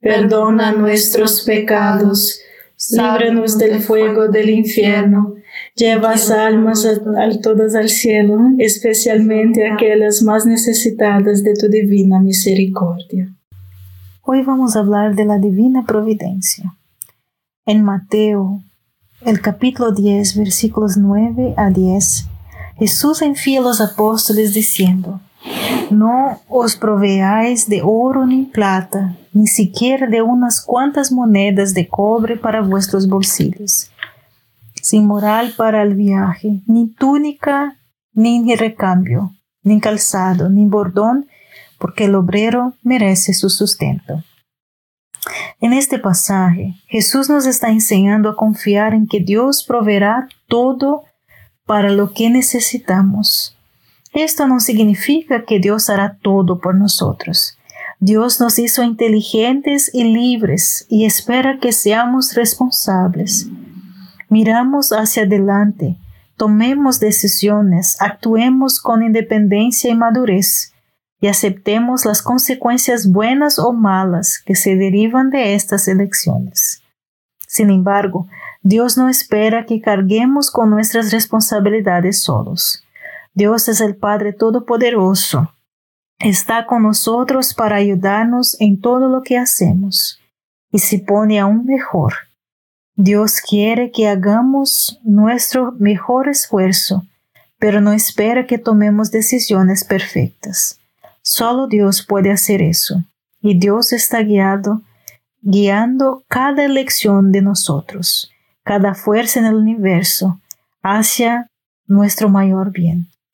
perdona nuestros pecados, líbranos del fuego del infierno, lleva almas a, todas al cielo, especialmente aquellas más necesitadas de tu divina misericordia. Hoy vamos a hablar de la divina providencia. En Mateo, el capítulo 10, versículos 9 a 10, Jesús envía a los apóstoles diciendo, no os proveáis de oro ni plata, ni siquiera de unas cuantas monedas de cobre para vuestros bolsillos, sin moral para el viaje, ni túnica, ni recambio, ni calzado, ni bordón, porque el obrero merece su sustento. En este pasaje, Jesús nos está enseñando a confiar en que Dios proveerá todo para lo que necesitamos esto no significa que Dios hará todo por nosotros. Dios nos hizo inteligentes y libres y espera que seamos responsables. Miramos hacia adelante, tomemos decisiones, actuemos con independencia y madurez y aceptemos las consecuencias buenas o malas que se derivan de estas elecciones. Sin embargo, Dios no espera que carguemos con nuestras responsabilidades solos. Dios es el Padre Todopoderoso. Está con nosotros para ayudarnos en todo lo que hacemos y se pone aún mejor. Dios quiere que hagamos nuestro mejor esfuerzo, pero no espera que tomemos decisiones perfectas. Solo Dios puede hacer eso, y Dios está guiado, guiando cada elección de nosotros. cada fuerza en el universo hacia nuestro mayor bien,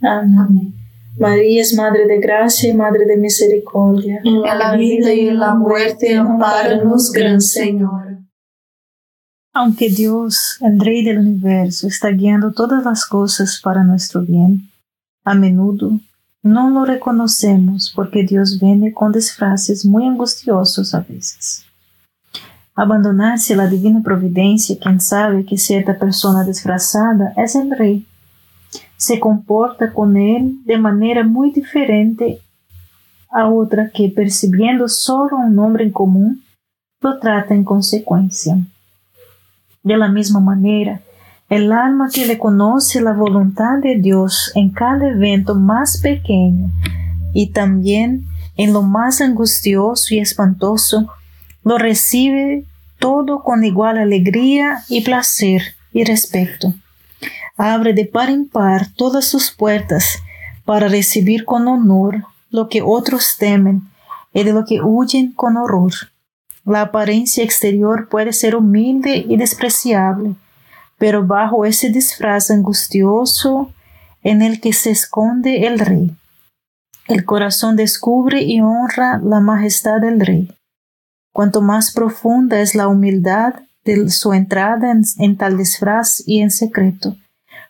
Amén. María es Madre de Gracia y Madre de Misericordia. En la vida y en la muerte, amparanos, Gran Señor. Aunque Dios, el Rey del universo, está guiando todas las cosas para nuestro bien, a menudo no lo reconocemos porque Dios viene con disfraces muy angustiosos a veces. Abandonarse a la divina providencia, quien sabe que cierta persona disfrazada es el rey, se comporta con él de manera muy diferente a otra que, percibiendo solo un nombre en común, lo trata en consecuencia. De la misma manera, el alma que le conoce la voluntad de Dios en cada evento más pequeño y también en lo más angustioso y espantoso, lo recibe todo con igual alegría y placer y respeto. Abre de par en par todas sus puertas para recibir con honor lo que otros temen y de lo que huyen con horror. La apariencia exterior puede ser humilde y despreciable, pero bajo ese disfraz angustioso en el que se esconde el rey. El corazón descubre y honra la majestad del rey. Cuanto más profunda es la humildad de su entrada en, tal disfraz y en secreto,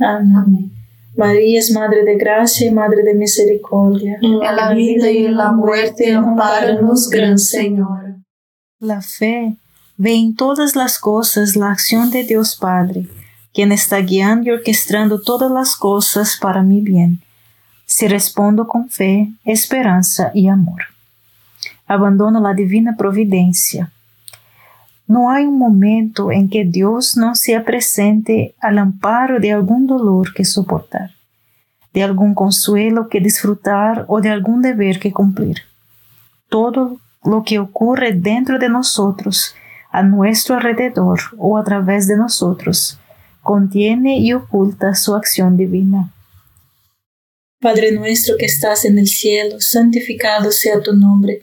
Amén. María es Madre de Gracia y Madre de Misericordia. En la vida y en la muerte, amparanos, Gran Señor. La fe ve en todas las cosas la acción de Dios Padre, quien está guiando y orquestando todas las cosas para mi bien, si respondo con fe, esperanza y amor. Abandono la divina providencia. No hay un momento en que Dios no sea presente al amparo de algún dolor que soportar, de algún consuelo que disfrutar o de algún deber que cumplir. Todo lo que ocurre dentro de nosotros, a nuestro alrededor o a través de nosotros, contiene y oculta su acción divina. Padre nuestro que estás en el cielo, santificado sea tu nombre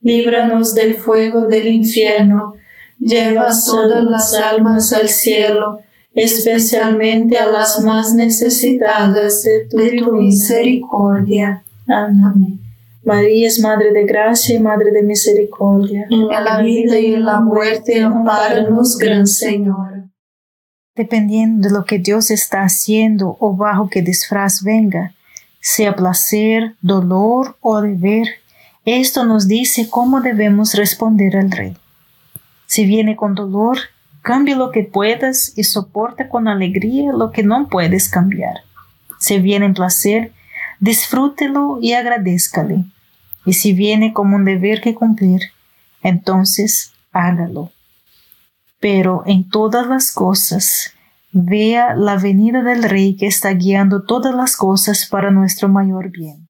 líbranos del fuego del infierno, lleva todas las almas al cielo, especialmente a las más necesitadas de tu, misericordia. Amén. María es Madre de Gracia y Madre de Misericordia. En la vida y en la muerte, amparanos, Gran Señor. Dependiendo de lo que Dios está haciendo o bajo qué disfraz venga, sea placer, dolor o deber, esto nos dice cómo debemos responder al Rey. Si viene con dolor, cambie lo que puedas y soporta con alegría lo que no puedes cambiar. Si viene en placer, disfrútelo y agradezcale. Y si viene como un deber que cumplir, entonces hágalo. Pero en todas las cosas, vea la venida del Rey que está guiando todas las cosas para nuestro mayor bien.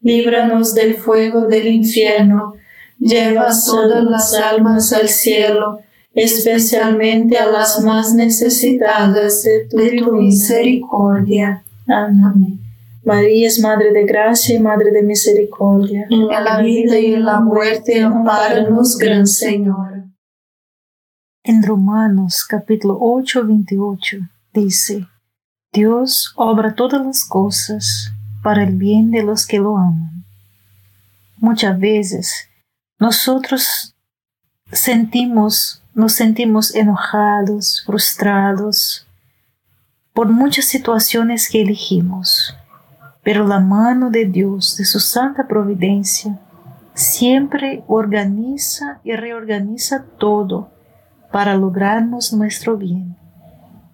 líbranos del fuego del infierno, lleva todas las almas al cielo, especialmente a las más necesitadas de tu, misericordia. Amén. María es Madre de Gracia y Madre de Misericordia. En la vida y en la muerte, amparanos, Gran Señor. En Romanos capítulo 8, 28 dice, Dios obra todas las cosas para el bien de los que lo aman. Muchas veces nosotros sentimos, nos sentimos enojados, frustrados por muchas situaciones que elegimos, pero la mano de Dios, de su santa providencia, siempre organiza y reorganiza todo para lograrnos nuestro bien.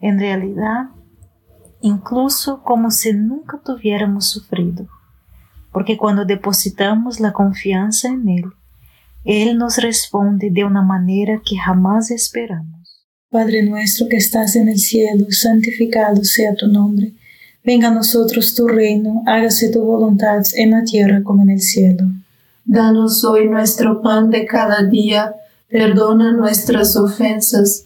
En realidad, incluso como si nunca tuviéramos sufrido, porque cuando depositamos la confianza en Él, Él nos responde de una manera que jamás esperamos. Padre nuestro que estás en el cielo, santificado sea tu nombre. Venga a nosotros tu reino, hágase tu voluntad en la tierra como en el cielo. Danos hoy nuestro pan de cada día, perdona nuestras ofensas,